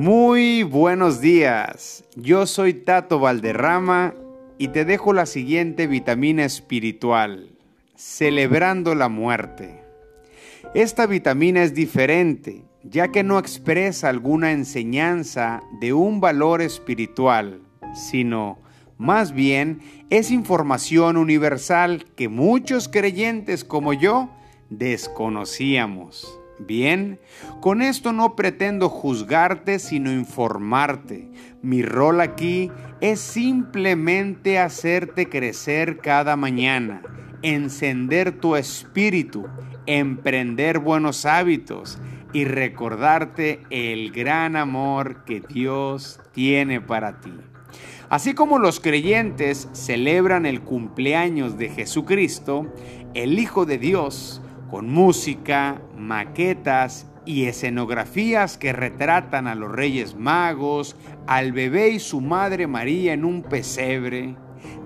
Muy buenos días, yo soy Tato Valderrama y te dejo la siguiente vitamina espiritual, celebrando la muerte. Esta vitamina es diferente, ya que no expresa alguna enseñanza de un valor espiritual, sino más bien es información universal que muchos creyentes como yo desconocíamos. Bien, con esto no pretendo juzgarte, sino informarte. Mi rol aquí es simplemente hacerte crecer cada mañana, encender tu espíritu, emprender buenos hábitos y recordarte el gran amor que Dios tiene para ti. Así como los creyentes celebran el cumpleaños de Jesucristo, el Hijo de Dios, con música, maquetas y escenografías que retratan a los Reyes Magos, al bebé y su madre María en un pesebre.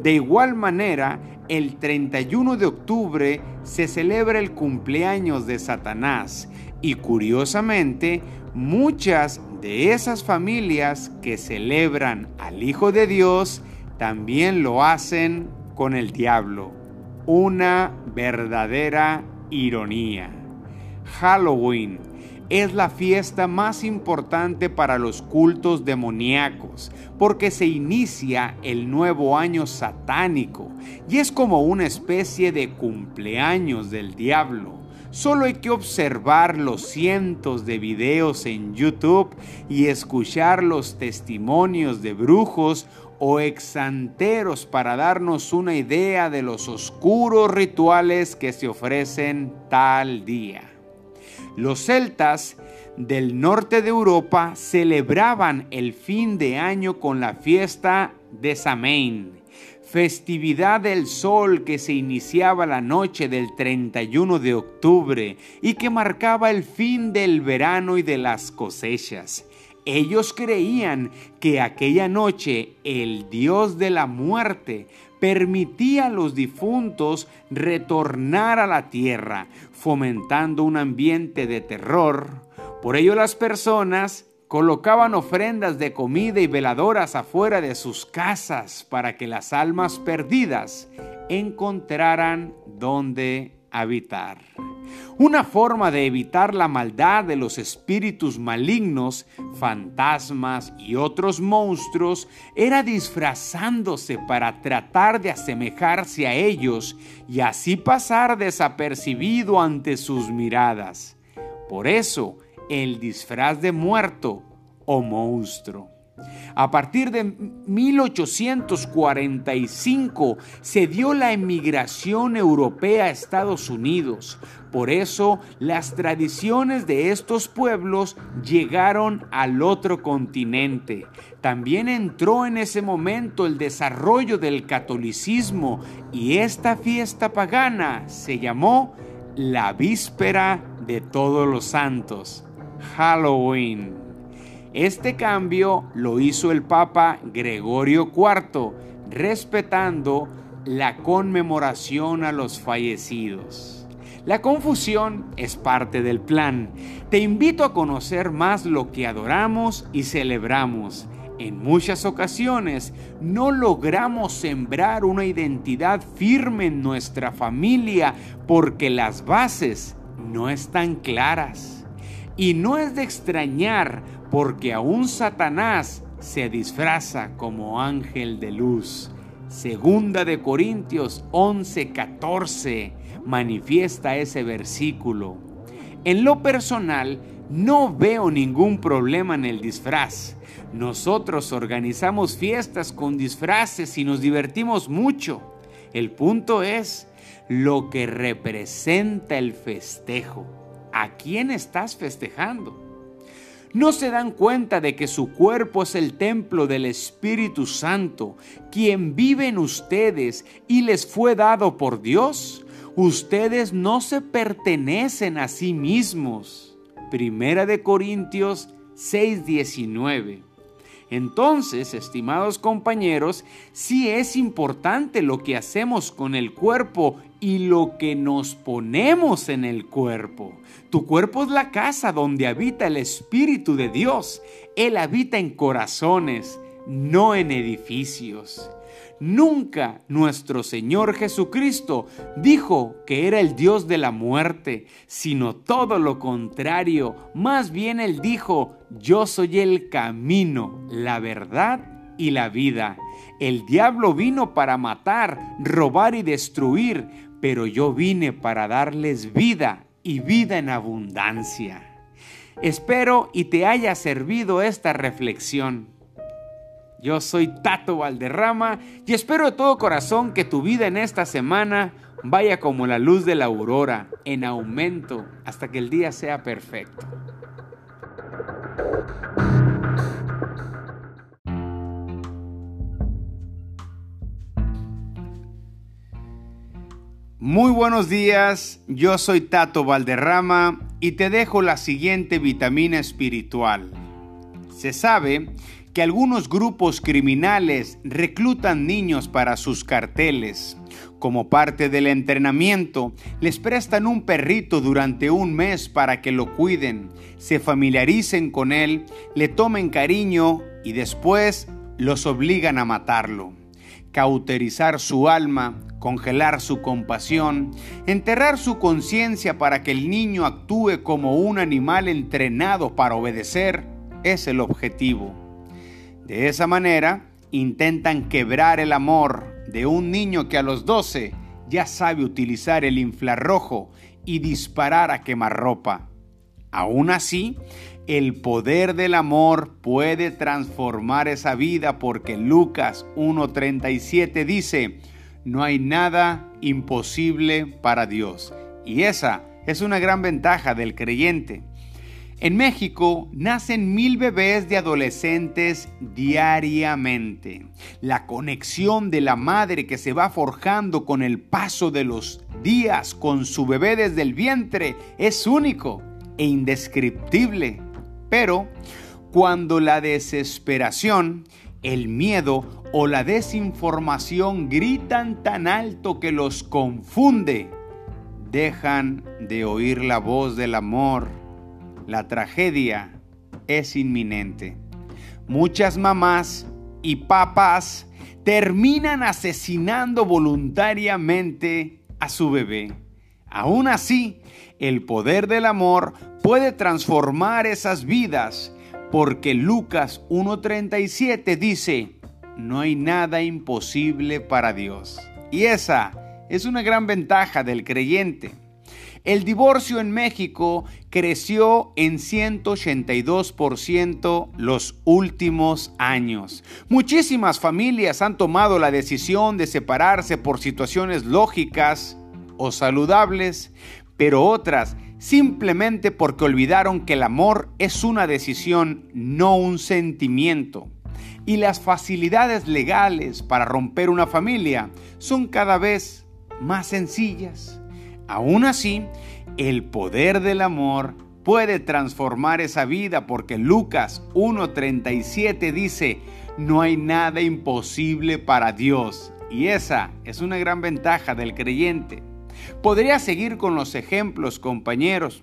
De igual manera, el 31 de octubre se celebra el cumpleaños de Satanás y curiosamente muchas de esas familias que celebran al Hijo de Dios también lo hacen con el diablo. Una verdadera ironía. Halloween es la fiesta más importante para los cultos demoníacos, porque se inicia el nuevo año satánico y es como una especie de cumpleaños del diablo. Solo hay que observar los cientos de videos en YouTube y escuchar los testimonios de brujos o exanteros para darnos una idea de los oscuros rituales que se ofrecen tal día. Los celtas del norte de Europa celebraban el fin de año con la fiesta de Samain, festividad del sol que se iniciaba la noche del 31 de octubre y que marcaba el fin del verano y de las cosechas. Ellos creían que aquella noche el Dios de la muerte permitía a los difuntos retornar a la tierra, fomentando un ambiente de terror. Por ello las personas colocaban ofrendas de comida y veladoras afuera de sus casas para que las almas perdidas encontraran donde habitar. Una forma de evitar la maldad de los espíritus malignos, fantasmas y otros monstruos era disfrazándose para tratar de asemejarse a ellos y así pasar desapercibido ante sus miradas. Por eso, el disfraz de muerto o monstruo. A partir de 1845 se dio la emigración europea a Estados Unidos. Por eso las tradiciones de estos pueblos llegaron al otro continente. También entró en ese momento el desarrollo del catolicismo y esta fiesta pagana se llamó la víspera de todos los santos, Halloween. Este cambio lo hizo el Papa Gregorio IV, respetando la conmemoración a los fallecidos. La confusión es parte del plan. Te invito a conocer más lo que adoramos y celebramos. En muchas ocasiones no logramos sembrar una identidad firme en nuestra familia porque las bases no están claras. Y no es de extrañar porque aún Satanás se disfraza como ángel de luz. Segunda de Corintios 11:14 manifiesta ese versículo. En lo personal, no veo ningún problema en el disfraz. Nosotros organizamos fiestas con disfraces y nos divertimos mucho. El punto es lo que representa el festejo. ¿A quién estás festejando? ¿No se dan cuenta de que su cuerpo es el templo del Espíritu Santo, quien vive en ustedes y les fue dado por Dios? Ustedes no se pertenecen a sí mismos. Primera de Corintios 6:19. Entonces, estimados compañeros, sí es importante lo que hacemos con el cuerpo y lo que nos ponemos en el cuerpo. Tu cuerpo es la casa donde habita el Espíritu de Dios. Él habita en corazones, no en edificios. Nunca nuestro Señor Jesucristo dijo que era el Dios de la muerte, sino todo lo contrario. Más bien Él dijo, yo soy el camino, la verdad y la vida. El diablo vino para matar, robar y destruir, pero yo vine para darles vida y vida en abundancia. Espero y te haya servido esta reflexión. Yo soy Tato Valderrama y espero de todo corazón que tu vida en esta semana vaya como la luz de la aurora, en aumento, hasta que el día sea perfecto. Muy buenos días, yo soy Tato Valderrama y te dejo la siguiente vitamina espiritual. Se sabe que algunos grupos criminales reclutan niños para sus carteles. Como parte del entrenamiento, les prestan un perrito durante un mes para que lo cuiden, se familiaricen con él, le tomen cariño y después los obligan a matarlo. Cauterizar su alma congelar su compasión, enterrar su conciencia para que el niño actúe como un animal entrenado para obedecer, es el objetivo. De esa manera, intentan quebrar el amor de un niño que a los 12 ya sabe utilizar el infrarrojo y disparar a quemarropa. Aún así, el poder del amor puede transformar esa vida porque Lucas 1.37 dice, no hay nada imposible para Dios. Y esa es una gran ventaja del creyente. En México nacen mil bebés de adolescentes diariamente. La conexión de la madre que se va forjando con el paso de los días con su bebé desde el vientre es único e indescriptible. Pero cuando la desesperación, el miedo o la desinformación gritan tan alto que los confunde, dejan de oír la voz del amor. La tragedia es inminente. Muchas mamás y papás terminan asesinando voluntariamente a su bebé. Aún así, el poder del amor puede transformar esas vidas, porque Lucas 1.37 dice, no hay nada imposible para Dios. Y esa es una gran ventaja del creyente. El divorcio en México creció en 182% los últimos años. Muchísimas familias han tomado la decisión de separarse por situaciones lógicas o saludables, pero otras simplemente porque olvidaron que el amor es una decisión, no un sentimiento y las facilidades legales para romper una familia son cada vez más sencillas. Aún así, el poder del amor puede transformar esa vida porque Lucas 1.37 dice, no hay nada imposible para Dios. Y esa es una gran ventaja del creyente. Podría seguir con los ejemplos, compañeros.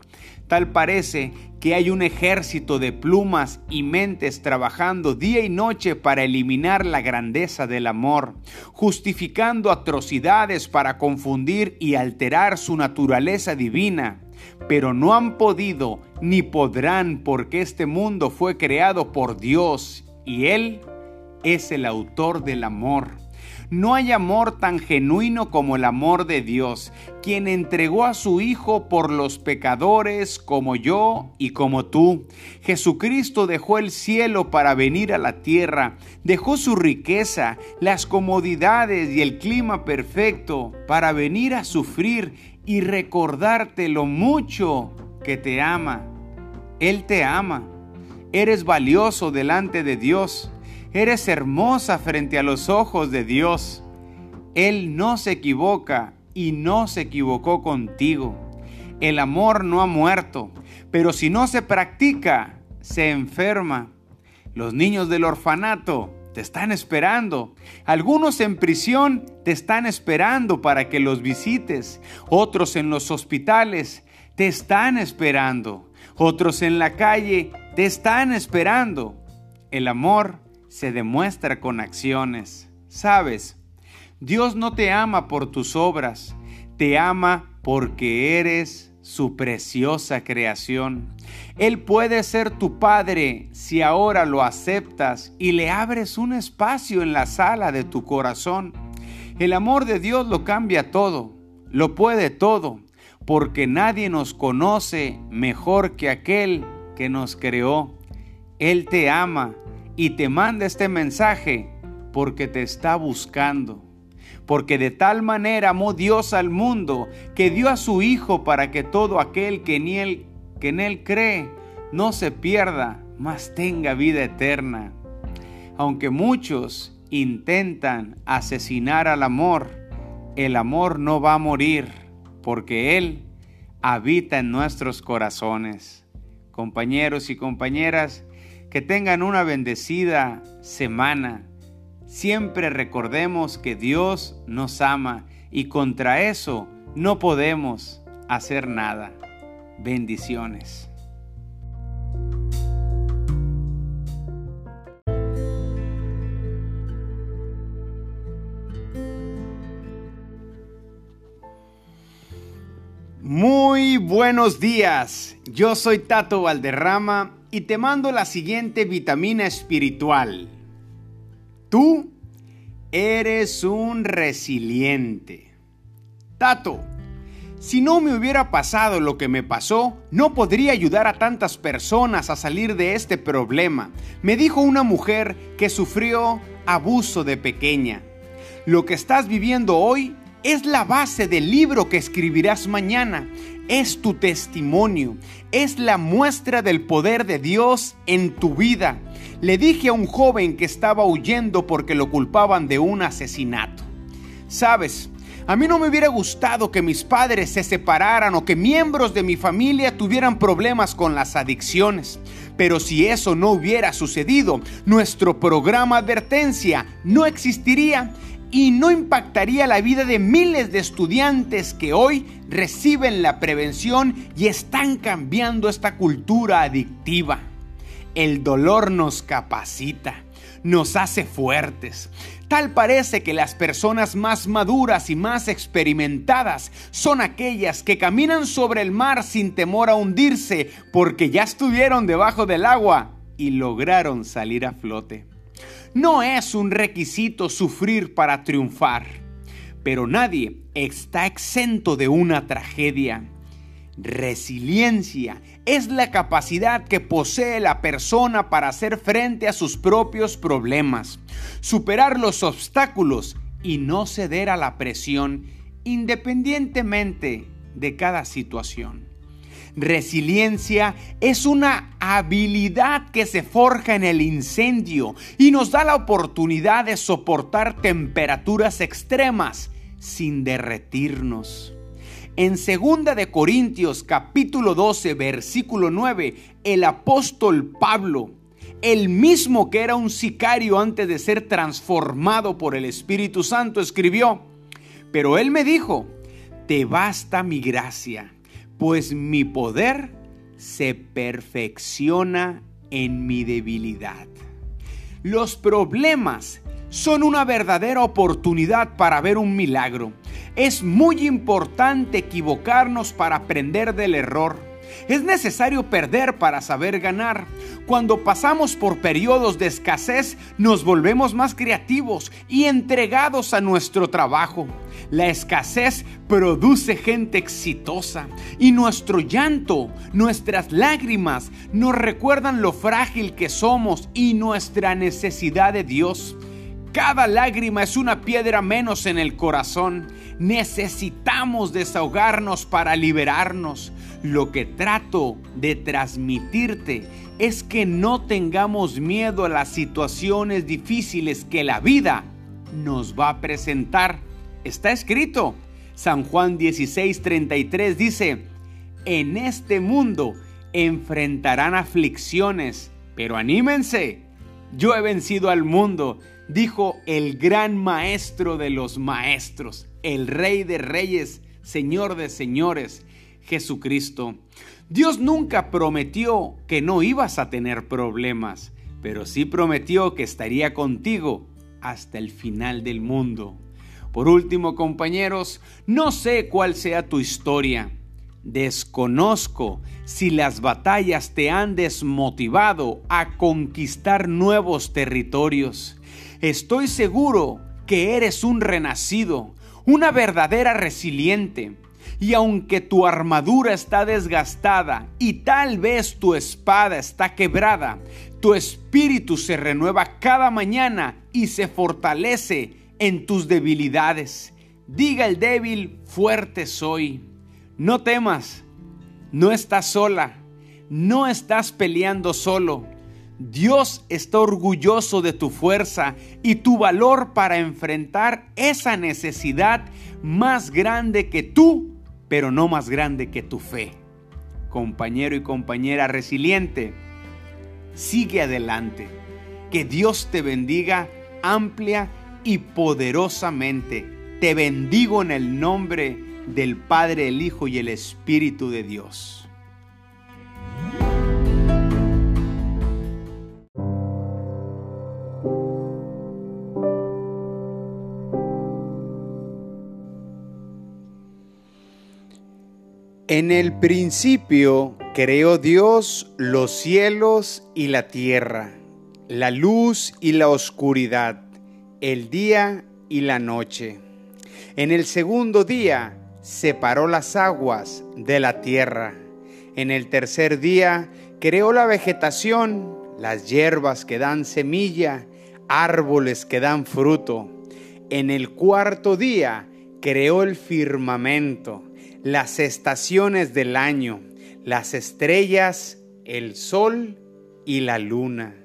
Tal parece que hay un ejército de plumas y mentes trabajando día y noche para eliminar la grandeza del amor, justificando atrocidades para confundir y alterar su naturaleza divina. Pero no han podido ni podrán porque este mundo fue creado por Dios y Él es el autor del amor. No hay amor tan genuino como el amor de Dios, quien entregó a su Hijo por los pecadores como yo y como tú. Jesucristo dejó el cielo para venir a la tierra, dejó su riqueza, las comodidades y el clima perfecto para venir a sufrir y recordarte lo mucho que te ama. Él te ama. Eres valioso delante de Dios. Eres hermosa frente a los ojos de Dios. Él no se equivoca y no se equivocó contigo. El amor no ha muerto, pero si no se practica, se enferma. Los niños del orfanato te están esperando. Algunos en prisión te están esperando para que los visites. Otros en los hospitales te están esperando. Otros en la calle te están esperando. El amor se demuestra con acciones. Sabes, Dios no te ama por tus obras, te ama porque eres su preciosa creación. Él puede ser tu Padre si ahora lo aceptas y le abres un espacio en la sala de tu corazón. El amor de Dios lo cambia todo, lo puede todo, porque nadie nos conoce mejor que aquel que nos creó. Él te ama y te manda este mensaje porque te está buscando. Porque de tal manera amó Dios al mundo que dio a su Hijo para que todo aquel que en Él, que en él cree no se pierda, mas tenga vida eterna. Aunque muchos intentan asesinar al amor, el amor no va a morir porque Él habita en nuestros corazones. Compañeros y compañeras, que tengan una bendecida semana. Siempre recordemos que Dios nos ama y contra eso no podemos hacer nada. Bendiciones. Muy buenos días, yo soy Tato Valderrama y te mando la siguiente vitamina espiritual. Tú eres un resiliente. Tato, si no me hubiera pasado lo que me pasó, no podría ayudar a tantas personas a salir de este problema, me dijo una mujer que sufrió abuso de pequeña. Lo que estás viviendo hoy es la base del libro que escribirás mañana es tu testimonio, es la muestra del poder de Dios en tu vida. Le dije a un joven que estaba huyendo porque lo culpaban de un asesinato. Sabes, a mí no me hubiera gustado que mis padres se separaran o que miembros de mi familia tuvieran problemas con las adicciones. Pero si eso no hubiera sucedido, nuestro programa advertencia no existiría y no impactaría la vida de miles de estudiantes que hoy reciben la prevención y están cambiando esta cultura adictiva. El dolor nos capacita, nos hace fuertes. Tal parece que las personas más maduras y más experimentadas son aquellas que caminan sobre el mar sin temor a hundirse porque ya estuvieron debajo del agua y lograron salir a flote. No es un requisito sufrir para triunfar, pero nadie está exento de una tragedia. Resiliencia es la capacidad que posee la persona para hacer frente a sus propios problemas, superar los obstáculos y no ceder a la presión independientemente de cada situación. Resiliencia es una habilidad que se forja en el incendio y nos da la oportunidad de soportar temperaturas extremas sin derretirnos. En 2 de Corintios capítulo 12 versículo 9, el apóstol Pablo, el mismo que era un sicario antes de ser transformado por el Espíritu Santo, escribió, pero él me dijo, te basta mi gracia pues mi poder se perfecciona en mi debilidad. Los problemas son una verdadera oportunidad para ver un milagro. Es muy importante equivocarnos para aprender del error. Es necesario perder para saber ganar. Cuando pasamos por periodos de escasez, nos volvemos más creativos y entregados a nuestro trabajo. La escasez produce gente exitosa y nuestro llanto, nuestras lágrimas nos recuerdan lo frágil que somos y nuestra necesidad de Dios. Cada lágrima es una piedra menos en el corazón. Necesitamos desahogarnos para liberarnos. Lo que trato de transmitirte es que no tengamos miedo a las situaciones difíciles que la vida nos va a presentar. Está escrito. San Juan 16:33 dice, en este mundo enfrentarán aflicciones, pero anímense, yo he vencido al mundo, dijo el gran maestro de los maestros, el rey de reyes, señor de señores, Jesucristo. Dios nunca prometió que no ibas a tener problemas, pero sí prometió que estaría contigo hasta el final del mundo. Por último, compañeros, no sé cuál sea tu historia. Desconozco si las batallas te han desmotivado a conquistar nuevos territorios. Estoy seguro que eres un renacido, una verdadera resiliente. Y aunque tu armadura está desgastada y tal vez tu espada está quebrada, tu espíritu se renueva cada mañana y se fortalece en tus debilidades. Diga el débil, fuerte soy. No temas, no estás sola, no estás peleando solo. Dios está orgulloso de tu fuerza y tu valor para enfrentar esa necesidad más grande que tú, pero no más grande que tu fe. Compañero y compañera resiliente, sigue adelante. Que Dios te bendiga amplia y poderosamente. Te bendigo en el nombre del Padre, el Hijo y el Espíritu de Dios. En el principio creó Dios los cielos y la tierra, la luz y la oscuridad, el día y la noche. En el segundo día separó las aguas de la tierra. En el tercer día creó la vegetación, las hierbas que dan semilla, árboles que dan fruto. En el cuarto día creó el firmamento las estaciones del año, las estrellas, el sol y la luna.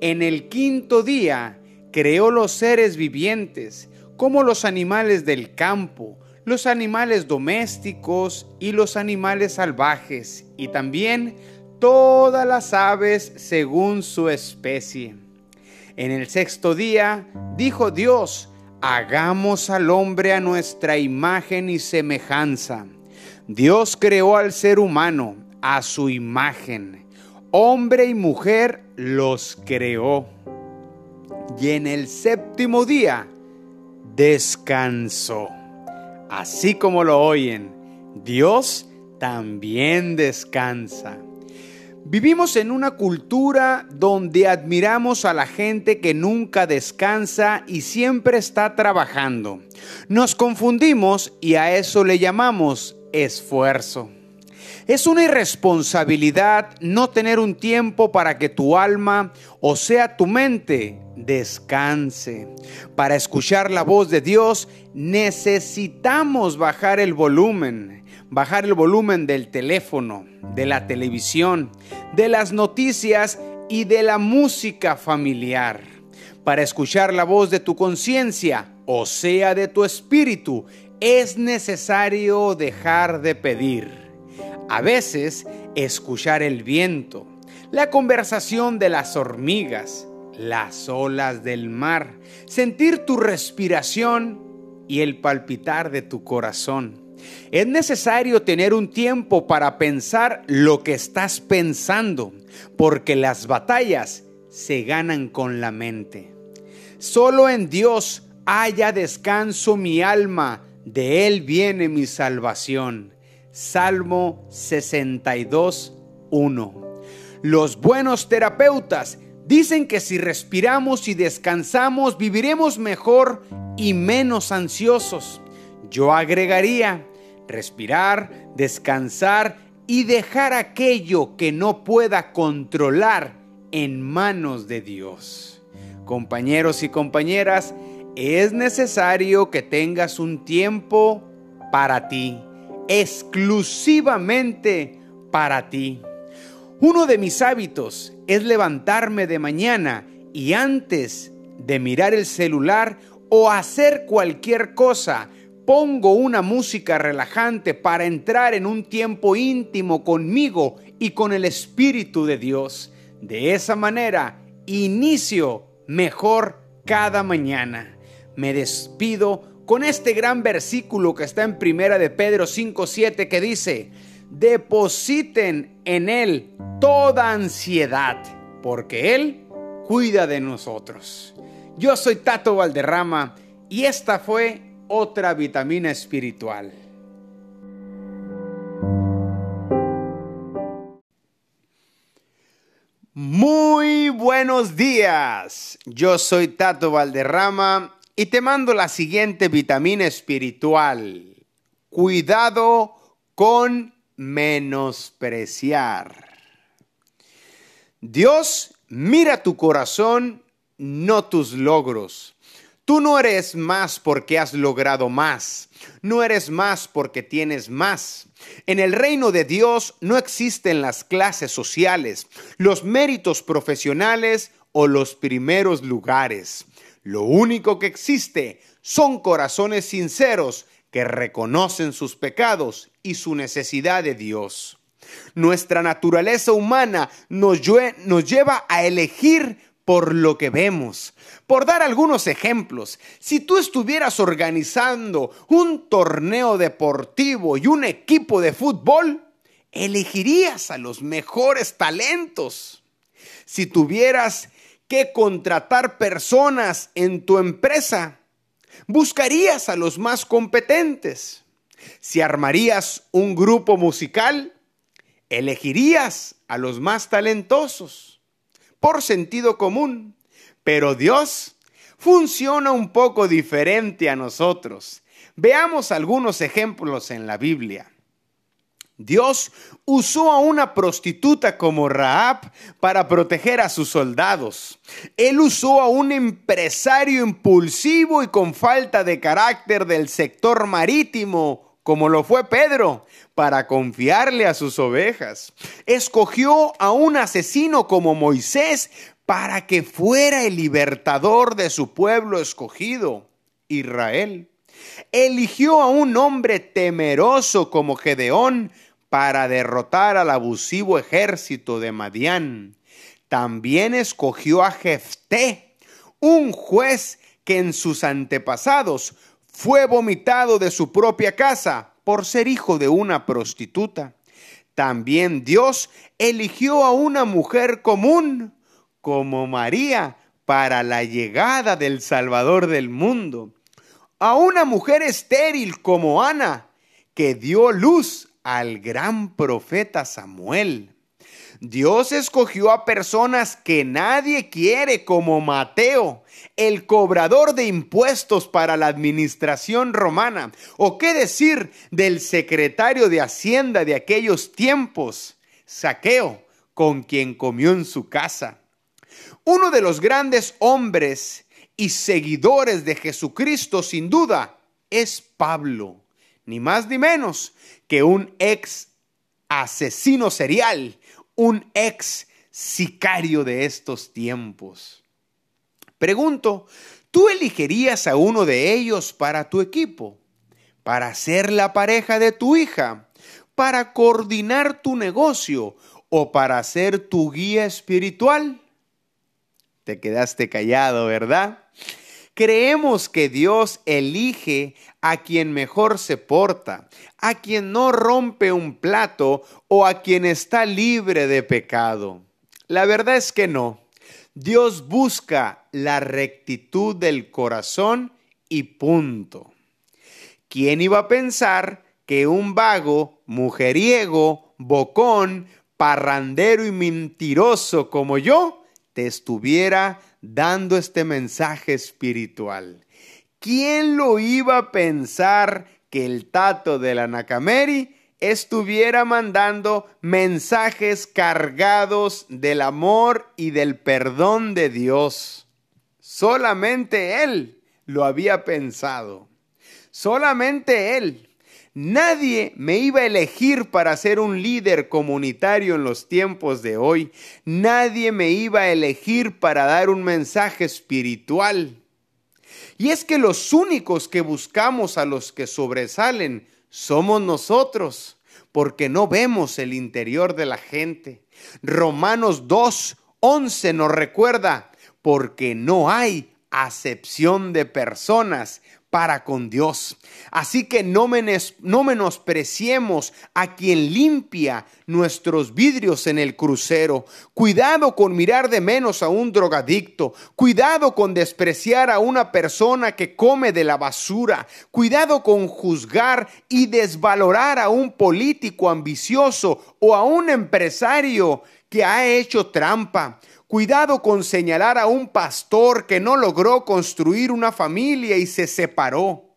En el quinto día creó los seres vivientes, como los animales del campo, los animales domésticos y los animales salvajes, y también todas las aves según su especie. En el sexto día dijo Dios, hagamos al hombre a nuestra imagen y semejanza. Dios creó al ser humano a su imagen. Hombre y mujer los creó. Y en el séptimo día descansó. Así como lo oyen, Dios también descansa. Vivimos en una cultura donde admiramos a la gente que nunca descansa y siempre está trabajando. Nos confundimos y a eso le llamamos esfuerzo. Es una irresponsabilidad no tener un tiempo para que tu alma, o sea tu mente, descanse. Para escuchar la voz de Dios necesitamos bajar el volumen bajar el volumen del teléfono, de la televisión, de las noticias y de la música familiar. Para escuchar la voz de tu conciencia, o sea, de tu espíritu, es necesario dejar de pedir. A veces, escuchar el viento, la conversación de las hormigas, las olas del mar, sentir tu respiración y el palpitar de tu corazón es necesario tener un tiempo para pensar lo que estás pensando, porque las batallas se ganan con la mente. Solo en Dios haya descanso mi alma, de Él viene mi salvación. Salmo 62, 1. Los buenos terapeutas dicen que si respiramos y descansamos viviremos mejor y menos ansiosos. Yo agregaría, respirar, descansar y dejar aquello que no pueda controlar en manos de Dios. Compañeros y compañeras, es necesario que tengas un tiempo para ti, exclusivamente para ti. Uno de mis hábitos es levantarme de mañana y antes de mirar el celular o hacer cualquier cosa, pongo una música relajante para entrar en un tiempo íntimo conmigo y con el Espíritu de Dios. De esa manera inicio mejor cada mañana. Me despido con este gran versículo que está en Primera de Pedro 5:7 que dice: "Depositen en él toda ansiedad, porque él cuida de nosotros." Yo soy Tato Valderrama y esta fue otra vitamina espiritual. Muy buenos días. Yo soy Tato Valderrama y te mando la siguiente vitamina espiritual. Cuidado con menospreciar. Dios mira tu corazón, no tus logros. Tú no eres más porque has logrado más. No eres más porque tienes más. En el reino de Dios no existen las clases sociales, los méritos profesionales o los primeros lugares. Lo único que existe son corazones sinceros que reconocen sus pecados y su necesidad de Dios. Nuestra naturaleza humana nos, lleva a elegir por lo que vemos. Por dar algunos ejemplos, si tú estuvieras organizando un torneo deportivo y un equipo de fútbol, elegirías a los mejores talentos. Si tuvieras que contratar personas en tu empresa, buscarías a los más competentes. Si armarías un grupo musical, elegirías a los más talentosos por sentido común. Pero Dios funciona un poco diferente a nosotros. Veamos algunos ejemplos en la Biblia. Dios usó a una prostituta como Raab para proteger a sus soldados. Él usó a un empresario impulsivo y con falta de carácter del sector marítimo, como lo fue Pedro, para confiarle a sus ovejas. Escogió a un asesino como Moisés para que fuera el libertador de su pueblo escogido, Israel. Eligió a un hombre temeroso como Gedeón para derrotar al abusivo ejército de Madián. También escogió a Jefté, un juez que en sus antepasados fue vomitado de su propia casa por ser hijo de una prostituta. También Dios eligió a una mujer común como María para la llegada del Salvador del mundo. A una mujer estéril como Ana, que dio luz al gran profeta Samuel. Dios escogió a personas que nadie quiere como Mateo, el cobrador de impuestos para la administración romana. ¿O qué decir del secretario de Hacienda de aquellos tiempos, Saqueo, con quien comió en su casa? Uno de los grandes hombres y seguidores de Jesucristo, sin duda, es Pablo, ni más ni menos que un ex asesino serial un ex sicario de estos tiempos. Pregunto, ¿tú elegirías a uno de ellos para tu equipo? ¿Para ser la pareja de tu hija? ¿Para coordinar tu negocio? ¿O para ser tu guía espiritual? Te quedaste callado, ¿verdad? Creemos que Dios elige a quien mejor se porta, a quien no rompe un plato o a quien está libre de pecado. La verdad es que no. Dios busca la rectitud del corazón y punto. ¿Quién iba a pensar que un vago, mujeriego, bocón, parrandero y mentiroso como yo te estuviera dando este mensaje espiritual. ¿Quién lo iba a pensar que el tato de la Nakameri estuviera mandando mensajes cargados del amor y del perdón de Dios? Solamente él lo había pensado. Solamente él. Nadie me iba a elegir para ser un líder comunitario en los tiempos de hoy. Nadie me iba a elegir para dar un mensaje espiritual. Y es que los únicos que buscamos a los que sobresalen somos nosotros, porque no vemos el interior de la gente. Romanos 2, 11 nos recuerda, porque no hay acepción de personas para con Dios. Así que no, no, menospreciemos a quien limpia nuestros vidrios en el crucero. Cuidado con mirar de menos a un drogadicto. Cuidado con despreciar a una persona que come de la basura. Cuidado con juzgar y desvalorar a un político ambicioso o a un empresario que ha hecho trampa. Cuidado con señalar a un pastor que no logró construir una familia y se separó.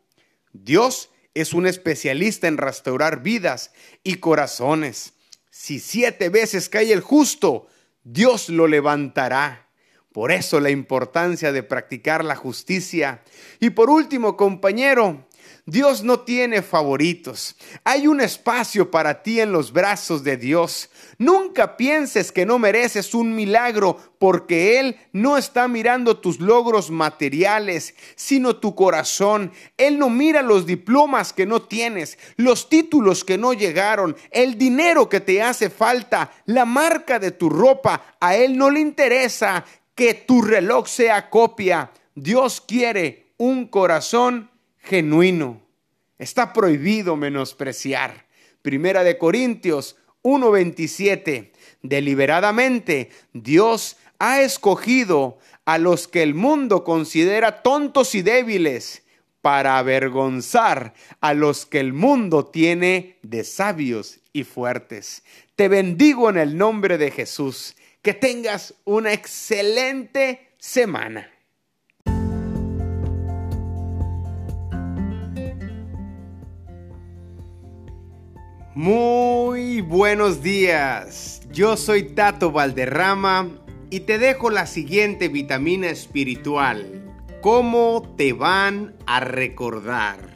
Dios es un especialista en restaurar vidas y corazones. Si siete veces cae el justo, Dios lo levantará. Por eso la importancia de practicar la justicia. Y por último, compañero, Dios no tiene favoritos. Hay un espacio para ti en los brazos de Dios. Nunca pienses que no mereces un milagro porque Él no está mirando tus logros materiales, sino tu corazón. Él no mira los diplomas que no tienes, los títulos que no llegaron, el dinero que te hace falta, la marca de tu ropa. A Él no le interesa que tu reloj sea copia. Dios quiere un corazón genuino. Está prohibido menospreciar. Primera de Corintios 1:27. Deliberadamente Dios ha escogido a los que el mundo considera tontos y débiles para avergonzar a los que el mundo tiene de sabios y fuertes. Te bendigo en el nombre de Jesús. Que tengas una excelente semana. Muy buenos días, yo soy Tato Valderrama y te dejo la siguiente vitamina espiritual. ¿Cómo te van a recordar?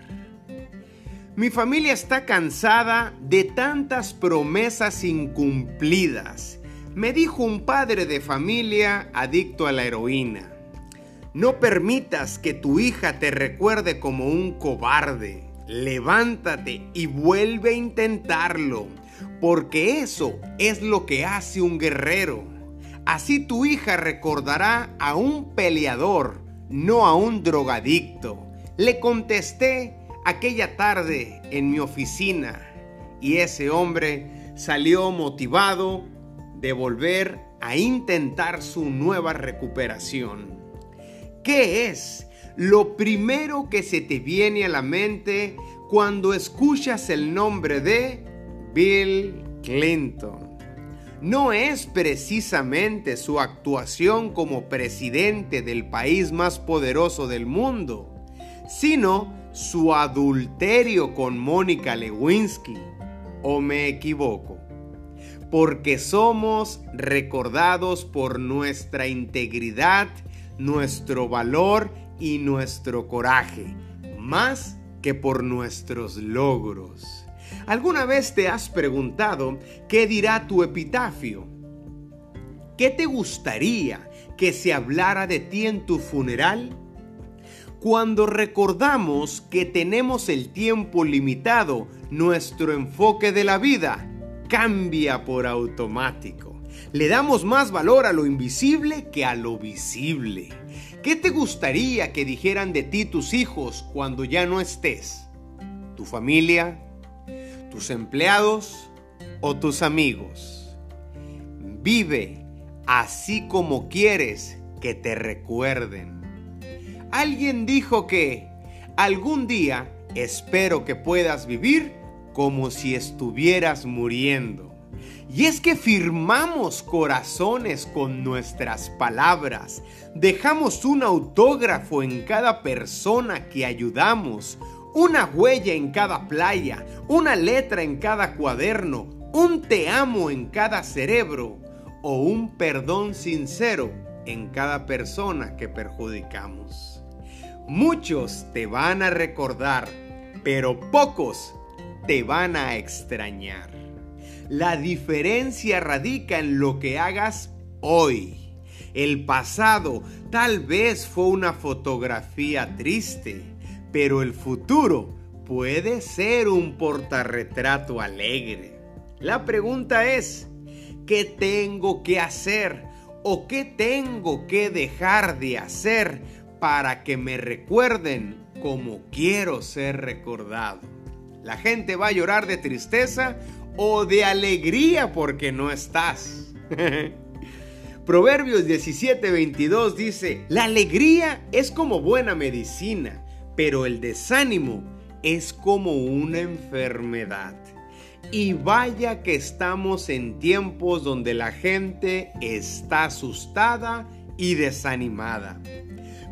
Mi familia está cansada de tantas promesas incumplidas, me dijo un padre de familia adicto a la heroína. No permitas que tu hija te recuerde como un cobarde levántate y vuelve a intentarlo, porque eso es lo que hace un guerrero. Así tu hija recordará a un peleador, no a un drogadicto. Le contesté aquella tarde en mi oficina y ese hombre salió motivado de volver a intentar su nueva recuperación. ¿Qué es lo primero que se te viene a la mente cuando escuchas el nombre de Bill Clinton. No es precisamente su actuación como presidente del país más poderoso del mundo, sino su adulterio con Mónica Lewinsky. ¿O me equivoco? Porque somos recordados por nuestra integridad, nuestro valor y nuestro coraje, más que por nuestros logros. ¿Alguna vez te has preguntado qué dirá tu epitafio? ¿Qué te gustaría que se hablara de ti en tu funeral? Cuando recordamos que tenemos el tiempo limitado, nuestro enfoque de la vida cambia por automático. Le damos más valor a lo invisible que a lo visible. ¿Qué te gustaría que dijeran de ti tus hijos cuando ya no estés? ¿Tu familia? ¿Tus empleados? ¿O tus amigos? Vive así como quieres que te recuerden. Alguien dijo que algún día espero que puedas vivir como si estuvieras muriendo. Y es que firmamos corazones con nuestras palabras, dejamos un autógrafo en cada persona que ayudamos, una huella en cada playa, una letra en cada cuaderno, un te amo en cada cerebro o un perdón sincero en cada persona que perjudicamos. Muchos te van a recordar, pero pocos te van a extrañar. La diferencia radica en lo que hagas hoy. El pasado tal vez fue una fotografía triste, pero el futuro puede ser un portarretrato alegre. La pregunta es, ¿qué tengo que hacer ¿O qué tengo que dejar de hacer para que me recuerden como quiero ser recordado? La gente va a llorar de tristeza o de alegría porque no estás. Proverbios 17:22 dice, la alegría es como buena medicina, pero el desánimo es como una enfermedad. Y vaya que estamos en tiempos donde la gente está asustada y desanimada.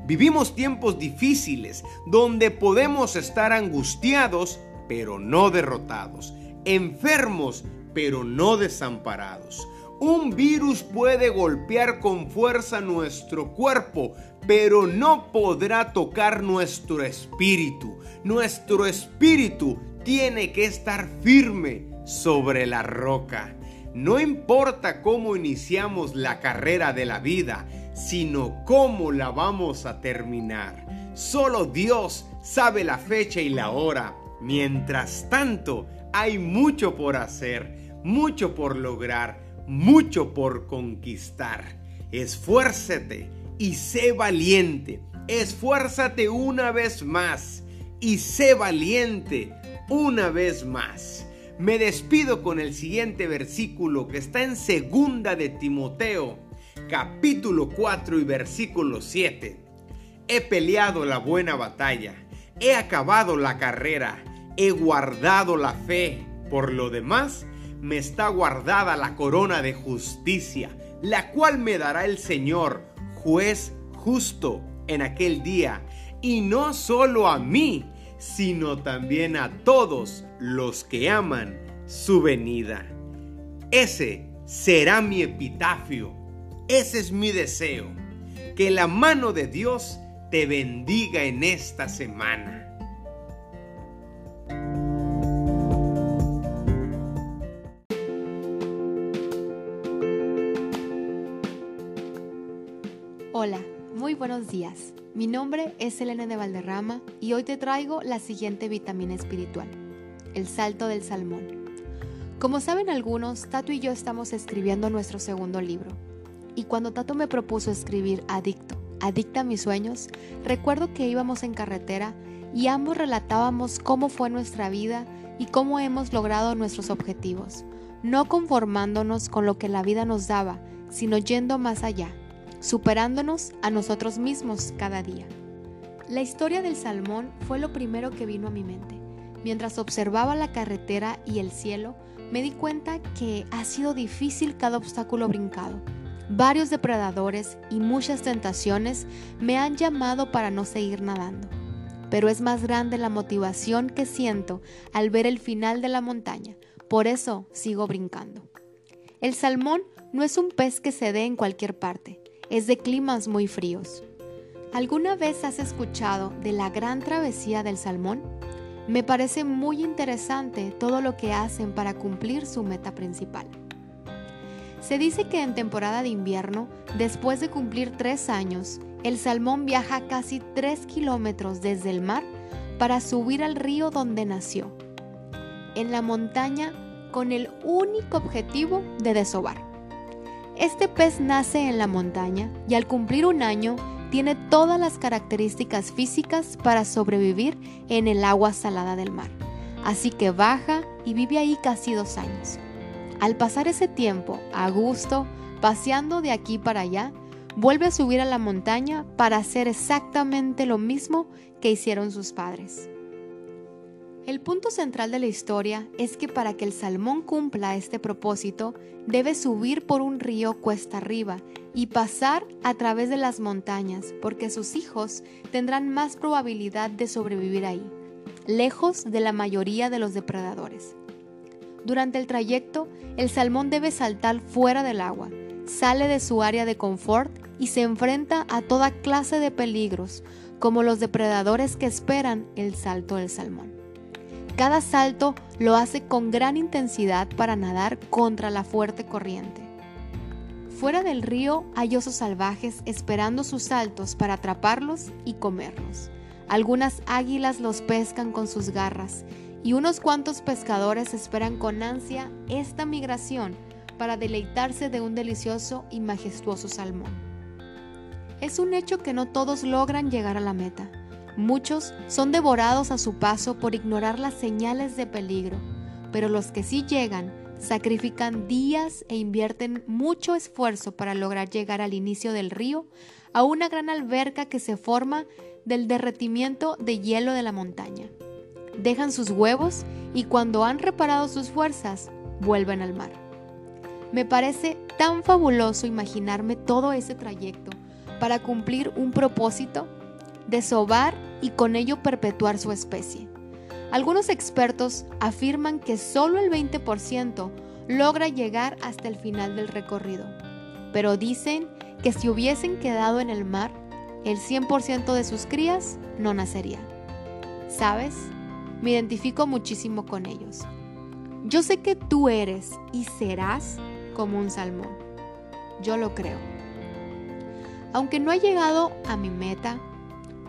Vivimos tiempos difíciles donde podemos estar angustiados pero no derrotados, enfermos pero no desamparados. Un virus puede golpear con fuerza nuestro cuerpo, pero no podrá tocar nuestro espíritu. Nuestro espíritu tiene que estar firme sobre la roca. No importa cómo iniciamos la carrera de la vida, sino cómo la vamos a terminar. Solo Dios sabe la fecha y la hora. Mientras tanto, hay mucho por hacer, mucho por lograr, mucho por conquistar. Esfuérzate y sé valiente. Esfuérzate una vez más y sé valiente una vez más. Me despido con el siguiente versículo que está en segunda de Timoteo, capítulo 4 y versículo 7. He peleado la buena batalla, he acabado la carrera, he guardado la fe. Por lo demás, me está guardada la corona de justicia, la cual me dará el Señor, juez justo, en aquel día, y no solo a mí, sino también a todos los que aman su venida. Ese será mi epitafio, ese es mi deseo, que la mano de Dios te bendiga en esta semana. Buenos días. Mi nombre es Elena de Valderrama y hoy te traigo la siguiente vitamina espiritual, el salto del salmón. Como saben algunos, Tato y yo estamos escribiendo nuestro segundo libro. Y cuando Tato me propuso escribir Adicto, Adicta a mis sueños, recuerdo que íbamos en carretera y ambos relatábamos cómo fue nuestra vida y cómo hemos logrado nuestros objetivos, no conformándonos con lo que la vida nos daba, sino yendo más allá superándonos a nosotros mismos cada día. La historia del salmón fue lo primero que vino a mi mente. Mientras observaba la carretera y el cielo, me di cuenta que ha sido difícil cada obstáculo brincado. Varios depredadores y muchas tentaciones me han llamado para no seguir nadando. Pero es más grande la motivación que siento al ver el final de la montaña. Por eso sigo brincando. El salmón no es un pez que se dé en cualquier parte es de climas muy fríos. ¿Alguna vez has escuchado de la gran travesía del salmón? Me parece muy interesante todo lo que hacen para cumplir su meta principal. Se dice que en temporada de invierno, después de cumplir tres años, el salmón viaja casi tres kilómetros desde el mar para subir al río donde nació, en la montaña con el único objetivo de desovar. Este pez nace en la montaña y al cumplir un año tiene todas las características físicas para sobrevivir en el agua salada del mar. Así que baja y vive ahí casi dos años. Al pasar ese tiempo, a gusto, paseando de aquí para allá, vuelve a subir a la montaña para hacer exactamente lo mismo que hicieron sus padres. El punto central de la historia es que para que el salmón cumpla este propósito, debe subir por un río cuesta arriba y pasar a través de las montañas, porque sus hijos tendrán más probabilidad de sobrevivir ahí, lejos de la mayoría de los depredadores. Durante el trayecto, el salmón debe saltar fuera del agua, sale de su área de confort y se enfrenta a toda clase de peligros, como los depredadores que esperan el salto del salmón. Cada salto lo hace con gran intensidad para nadar contra la fuerte corriente. Fuera del río hay osos salvajes esperando sus saltos para atraparlos y comerlos. Algunas águilas los pescan con sus garras y unos cuantos pescadores esperan con ansia esta migración para deleitarse de un delicioso y majestuoso salmón. Es un hecho que no todos logran llegar a la meta. Muchos son devorados a su paso por ignorar las señales de peligro, pero los que sí llegan sacrifican días e invierten mucho esfuerzo para lograr llegar al inicio del río, a una gran alberca que se forma del derretimiento de hielo de la montaña. Dejan sus huevos y cuando han reparado sus fuerzas, vuelven al mar. Me parece tan fabuloso imaginarme todo ese trayecto para cumplir un propósito, desovar y con ello perpetuar su especie. Algunos expertos afirman que solo el 20% logra llegar hasta el final del recorrido, pero dicen que si hubiesen quedado en el mar, el 100% de sus crías no nacería. ¿Sabes? Me identifico muchísimo con ellos. Yo sé que tú eres y serás como un salmón. Yo lo creo. Aunque no he llegado a mi meta,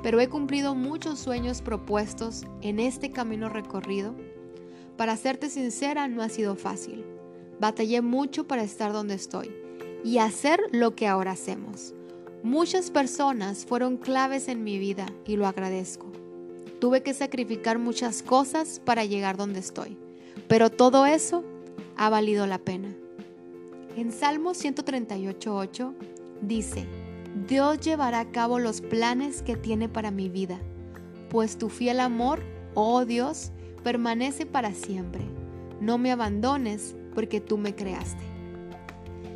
pero he cumplido muchos sueños propuestos en este camino recorrido, para serte sincera no ha sido fácil. Batallé mucho para estar donde estoy y hacer lo que ahora hacemos. Muchas personas fueron claves en mi vida y lo agradezco. Tuve que sacrificar muchas cosas para llegar donde estoy, pero todo eso ha valido la pena. En Salmo 138.8 dice, Dios llevará a cabo los planes que tiene para mi vida, pues tu fiel amor, oh Dios, permanece para siempre. No me abandones porque tú me creaste.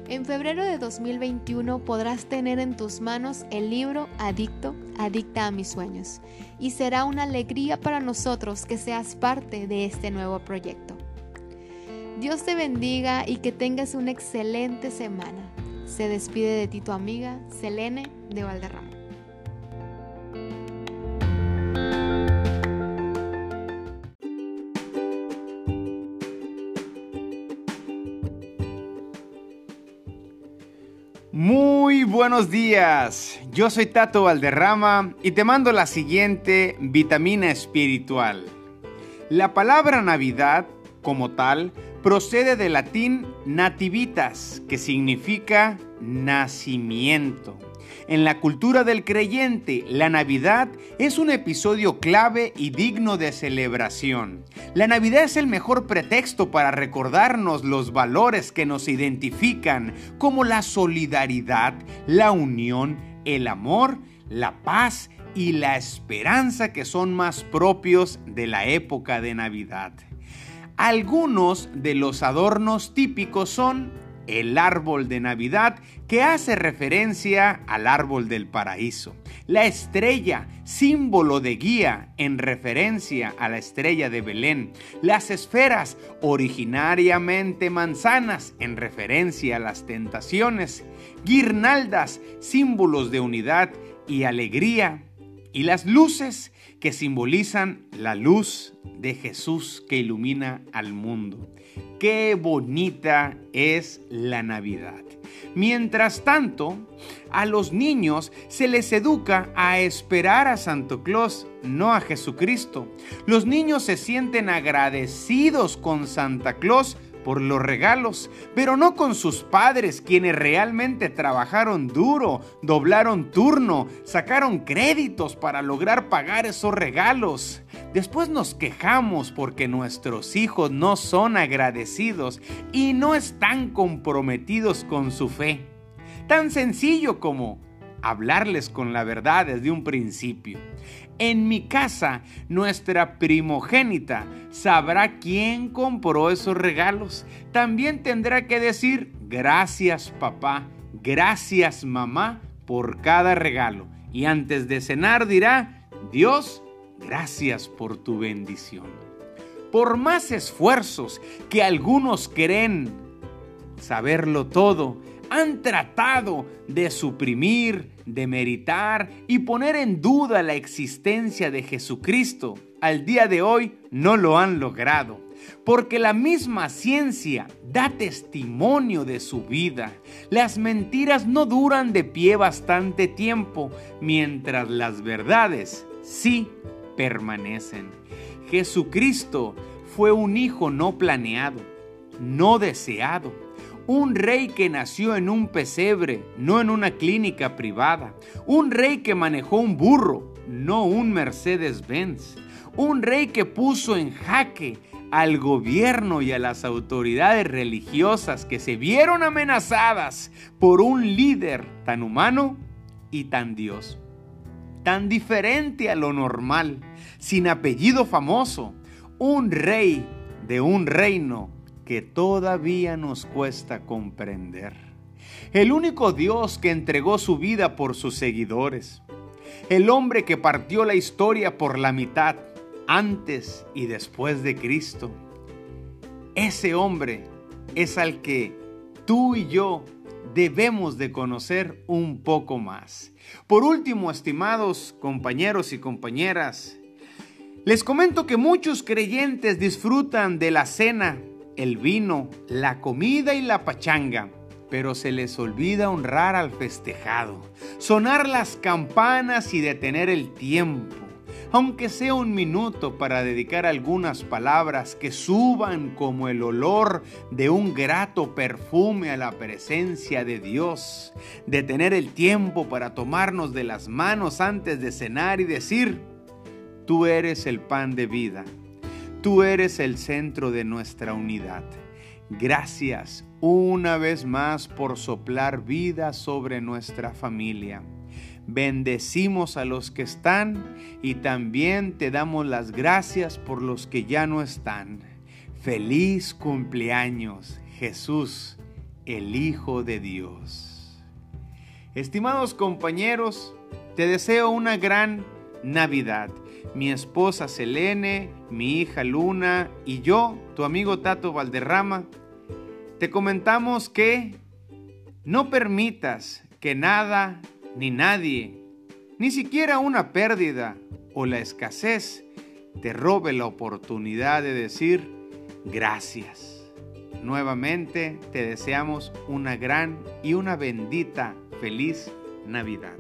En febrero de 2021 podrás tener en tus manos el libro Adicto, Adicta a mis sueños, y será una alegría para nosotros que seas parte de este nuevo proyecto. Dios te bendiga y que tengas una excelente semana. Se despide de ti tu amiga Selene de Valderrama. Muy buenos días, yo soy Tato Valderrama y te mando la siguiente vitamina espiritual. La palabra Navidad, como tal, procede del latín nativitas, que significa nacimiento. En la cultura del creyente, la Navidad es un episodio clave y digno de celebración. La Navidad es el mejor pretexto para recordarnos los valores que nos identifican, como la solidaridad, la unión, el amor, la paz y la esperanza que son más propios de la época de Navidad. Algunos de los adornos típicos son el árbol de Navidad que hace referencia al árbol del paraíso. La estrella, símbolo de guía en referencia a la estrella de Belén. Las esferas, originariamente manzanas en referencia a las tentaciones. Guirnaldas, símbolos de unidad y alegría. Y las luces que simbolizan la luz de Jesús que ilumina al mundo. Qué bonita es la Navidad. Mientras tanto, a los niños se les educa a esperar a Santo Claus, no a Jesucristo. Los niños se sienten agradecidos con Santa Claus por los regalos, pero no con sus padres, quienes realmente trabajaron duro, doblaron turno, sacaron créditos para lograr pagar esos regalos. Después nos quejamos porque nuestros hijos no son agradecidos y no están comprometidos con su fe. Tan sencillo como hablarles con la verdad desde un principio. En mi casa, nuestra primogénita sabrá quién compró esos regalos. También tendrá que decir gracias papá, gracias mamá por cada regalo. Y antes de cenar dirá, Dios, gracias por tu bendición. Por más esfuerzos que algunos creen saberlo todo, han tratado de suprimir, de meritar y poner en duda la existencia de Jesucristo, al día de hoy no lo han logrado. Porque la misma ciencia da testimonio de su vida. Las mentiras no duran de pie bastante tiempo, mientras las verdades sí permanecen. Jesucristo fue un hijo no planeado, no deseado Un rey que nació en un pesebre, no en una clínica privada. Un rey que manejó un burro, no un Mercedes-Benz. Un rey que puso en jaque al gobierno y a las autoridades religiosas que se vieron amenazadas por un líder tan humano y tan Dios, tan diferente a lo normal, sin apellido famoso, un rey de un reino que todavía nos cuesta comprender. El único Dios que entregó su vida por sus seguidores. El hombre que partió la historia por la mitad antes y después de Cristo. Ese hombre es al que tú y yo debemos de conocer un poco más. Por último, estimados compañeros y compañeras, les comento que muchos creyentes disfrutan de la cena, el vino, la comida y la pachanga, pero se les olvida honrar al festejado, sonar las campanas y detener el tiempo aunque sea un minuto para dedicar algunas palabras que suban como el olor de un grato perfume a la presencia de Dios, de tener el tiempo para tomarnos de las manos antes de cenar y decir, tú eres el pan de vida, tú eres el centro de nuestra unidad. Gracias una vez más por soplar vida sobre nuestra familia bendecimos a los que están y también te damos las gracias por los que ya no están. Feliz cumpleaños, Jesús, el Hijo de Dios. Estimados compañeros, te deseo una gran Navidad. Mi esposa Selene, mi hija Luna y yo, tu amigo Tato Valderrama, te comentamos que no permitas que nada ni nadie, ni siquiera una pérdida o la escasez te robe la oportunidad de decir gracias. Nuevamente te deseamos una gran y una bendita feliz Navidad.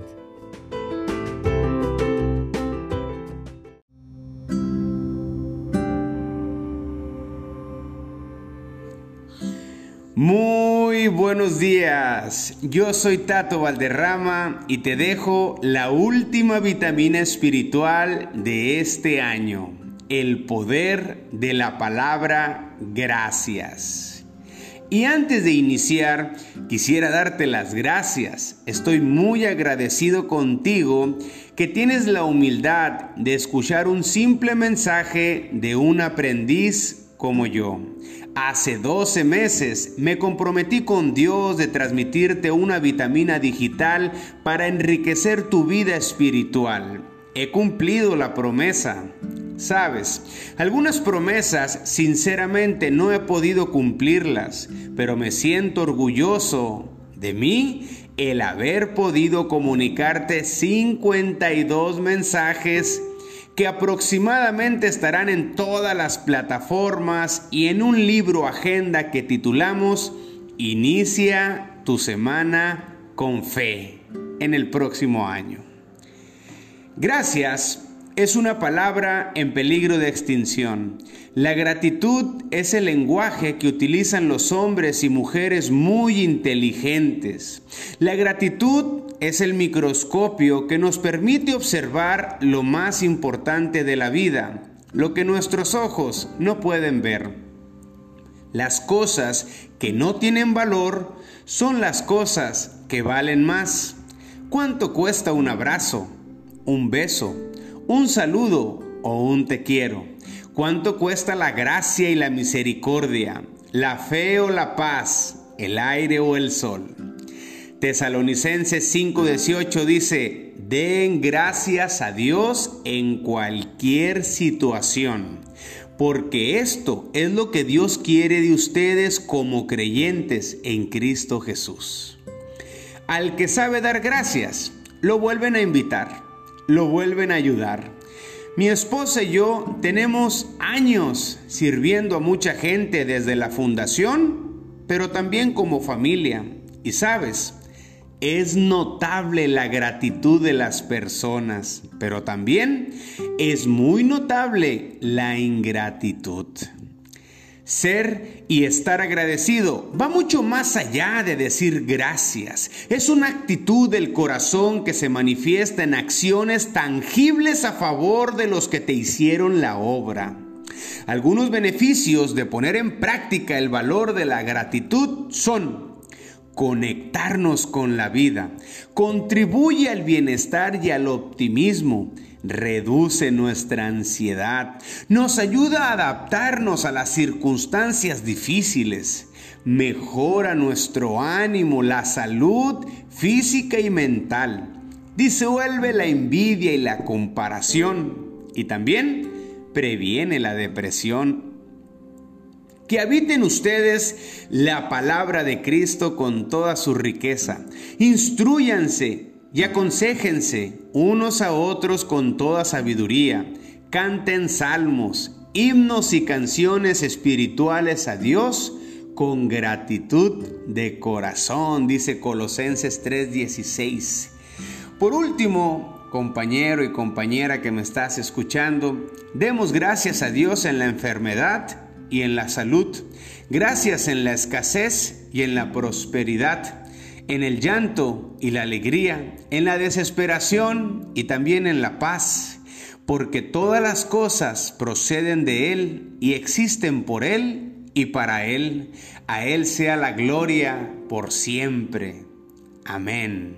Muy buenos días, yo soy Tato Valderrama y te dejo la última vitamina espiritual de este año, el poder de la palabra gracias. Y antes de iniciar, quisiera darte las gracias. Estoy muy agradecido contigo que tienes la humildad de escuchar un simple mensaje de un aprendiz como yo. Hace 12 meses me comprometí con Dios de transmitirte una vitamina digital para enriquecer tu vida espiritual. He cumplido la promesa. Sabes, algunas promesas sinceramente no he podido cumplirlas, pero me siento orgulloso de mí el haber podido comunicarte 52 mensajes que aproximadamente estarán en todas las plataformas y en un libro agenda que titulamos Inicia tu semana con fe en el próximo año. Gracias es una palabra en peligro de extinción. La gratitud es el lenguaje que utilizan los hombres y mujeres muy inteligentes. La gratitud es el microscopio que nos permite observar lo más importante de la vida, lo que nuestros ojos no pueden ver. Las cosas que no tienen valor son las cosas que valen más. ¿Cuánto cuesta un abrazo, un beso? un saludo o un te quiero. ¿Cuánto cuesta la gracia y la misericordia, la fe o la paz, el aire o el sol? Tesalonicenses 5:18 dice, den gracias a Dios en cualquier situación, porque esto es lo que Dios quiere de ustedes como creyentes en Cristo Jesús. Al que sabe dar gracias, lo vuelven a invitar lo vuelven a ayudar. Mi esposa y yo tenemos años sirviendo a mucha gente desde la fundación, pero también como familia. Y sabes, es notable la gratitud de las personas, pero también es muy notable la ingratitud. Ser y estar agradecido va mucho más allá de decir gracias. Es una actitud del corazón que se manifiesta en acciones tangibles a favor de los que te hicieron la obra. Algunos beneficios de poner en práctica el valor de la gratitud son conectarnos con la vida, contribuye al bienestar y al optimismo, reduce nuestra ansiedad, nos ayuda a adaptarnos a las circunstancias difíciles, mejora nuestro ánimo, la salud física y mental, disuelve la envidia y la comparación. Y también previene la depresión. Que habiten ustedes la palabra de Cristo con toda su riqueza. Instruyanse y aconséjense unos a otros con toda sabiduría. Canten salmos, himnos y canciones espirituales a Dios con gratitud de corazón, dice Colosenses 3:16. Por último, compañero y compañera que me estás escuchando, demos gracias a Dios en la enfermedad y en la salud, gracias en la escasez y en la prosperidad en el llanto y la alegría, en la desesperación y también en la paz, porque todas las cosas proceden de Él y existen por Él y para Él. A Él sea la gloria por siempre. Amén.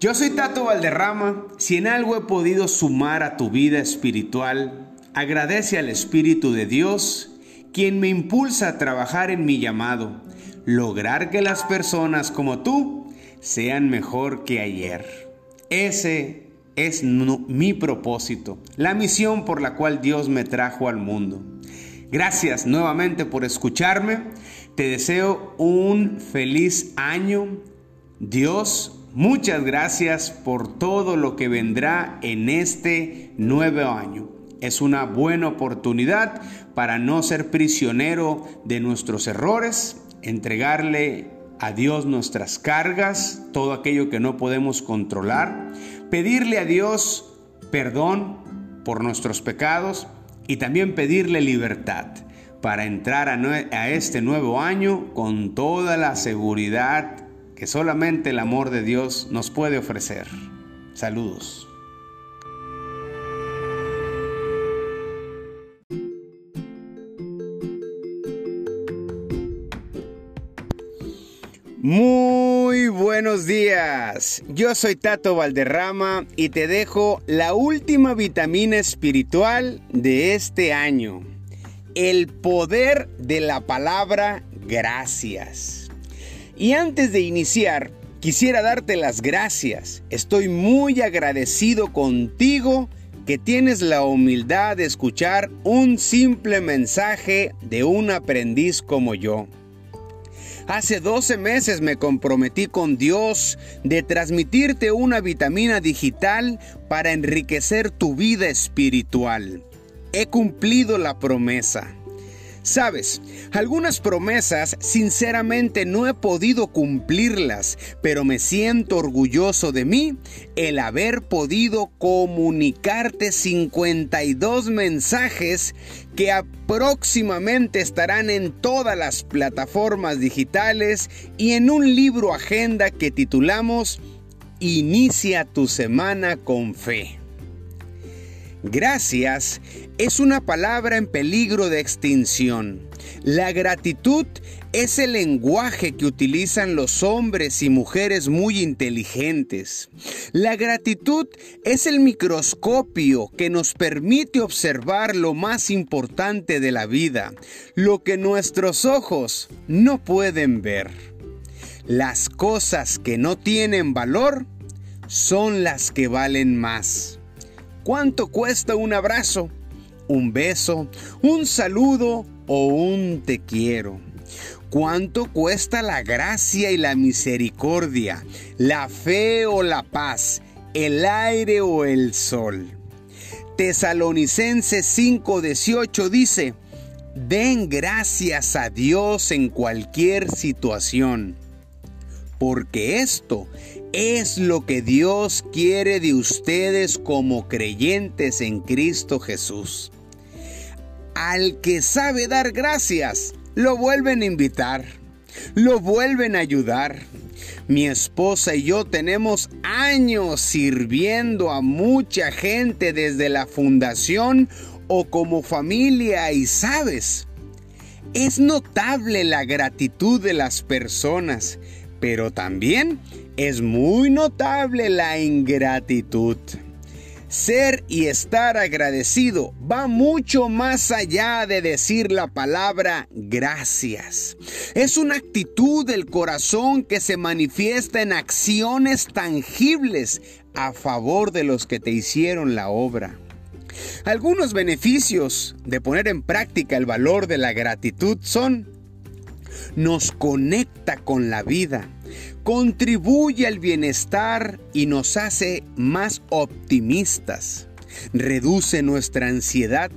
Yo soy Tato Valderrama. Si en algo he podido sumar a tu vida espiritual, agradece al Espíritu de Dios, quien me impulsa a trabajar en mi llamado lograr que las personas como tú sean mejor que ayer. Ese es mi propósito, la misión por la cual Dios me trajo al mundo. Gracias nuevamente por escucharme. Te deseo un feliz año. Dios, muchas gracias por todo lo que vendrá en este nuevo año. Es una buena oportunidad para no ser prisionero de nuestros errores, entregarle a Dios nuestras cargas, todo aquello que no podemos controlar, pedirle a Dios perdón por nuestros pecados y también pedirle libertad para entrar a, este nuevo año con toda la seguridad que solamente el amor de Dios nos puede ofrecer. Saludos. Muy buenos días, yo soy Tato Valderrama y te dejo la última vitamina espiritual de este año, el poder de la palabra gracias. Y antes de iniciar, quisiera darte las gracias, estoy muy agradecido contigo que tienes la humildad de escuchar un simple mensaje de un aprendiz como yo. Hace 12 meses me comprometí con Dios de transmitirte una vitamina digital para enriquecer tu vida espiritual. He cumplido la promesa. Sabes, algunas promesas sinceramente no he podido cumplirlas, pero me siento orgulloso de mí el haber podido comunicarte 52 mensajes que próximamente estarán en todas las plataformas digitales y en un libro agenda que titulamos Inicia tu semana con fe. Gracias es una palabra en peligro de extinción. La gratitud es el lenguaje que utilizan los hombres y mujeres muy inteligentes. La gratitud es el microscopio que nos permite observar lo más importante de la vida, lo que nuestros ojos no pueden ver. Las cosas que no tienen valor son las que valen más. ¿Cuánto cuesta un abrazo, un beso, un saludo o un te quiero? ¿Cuánto cuesta la gracia y la misericordia, la fe o la paz, el aire o el sol? Tesalonicenses 5:18 dice, den gracias a Dios en cualquier situación, porque esto es lo que Dios quiere de ustedes como creyentes en Cristo Jesús. al que sabe dar gracias, lo vuelven a invitar, lo vuelven a ayudar. Mi esposa y yo tenemos años sirviendo a mucha gente desde la fundación o como familia y sabes, es notable la gratitud de las personas, pero también es muy notable la ingratitud. Ser y estar agradecido va mucho más allá de decir la palabra gracias. Es una actitud del corazón que se manifiesta en acciones tangibles a favor de los que te hicieron la obra. Algunos beneficios de poner en práctica el valor de la gratitud son nos conecta con la vida, contribuye al bienestar y nos hace más optimistas, reduce nuestra ansiedad,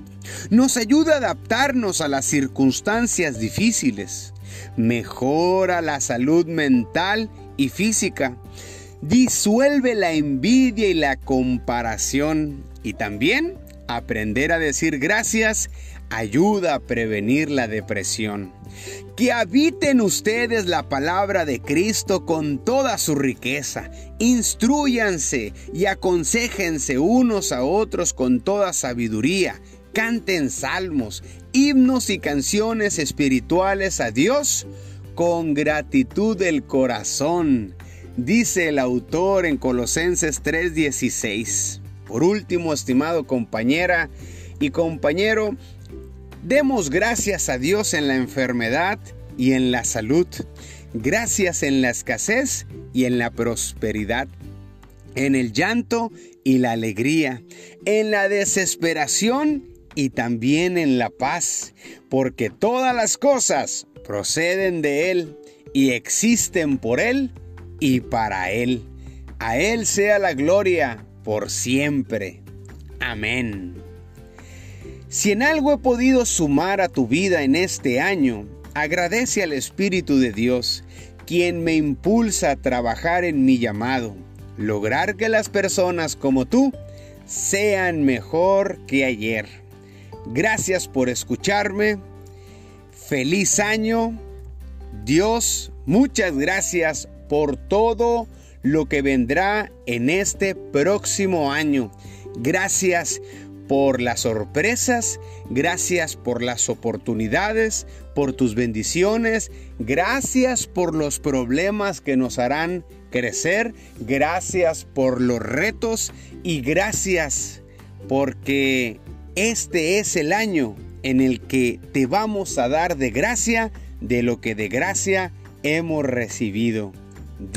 nos ayuda a adaptarnos a las circunstancias difíciles, mejora la salud mental y física, disuelve la envidia y la comparación. Y también aprender a decir gracias ayuda a prevenir la depresión. Que habiten ustedes la palabra de Cristo con toda su riqueza. Instruyanse y aconsejense unos a otros con toda sabiduría. Canten salmos, himnos y canciones espirituales a Dios con gratitud del corazón, dice el autor en Colosenses 3:16. Por último, estimado compañera y compañero, Demos gracias a Dios en la enfermedad y en la salud, gracias en la escasez y en la prosperidad, en el llanto y la alegría, en la desesperación y también en la paz, porque todas las cosas proceden de Él y existen por Él y para Él. A Él sea la gloria por siempre. Amén. Si en algo he podido sumar a tu vida en este año, agradece al Espíritu de Dios, quien me impulsa a trabajar en mi llamado, lograr que las personas como tú sean mejor que ayer. Gracias por escucharme. Feliz año. Dios, muchas gracias por todo lo que vendrá en este próximo año. Gracias por las sorpresas, gracias por las oportunidades, por tus bendiciones, gracias por los problemas que nos harán crecer, gracias por los retos y gracias porque este es el año en el que te vamos a dar de gracia de lo que de gracia hemos recibido.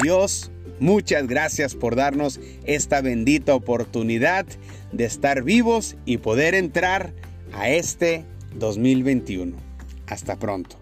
Dios, muchas gracias por darnos esta bendita oportunidad de estar vivos y poder entrar a este 2021. Hasta pronto.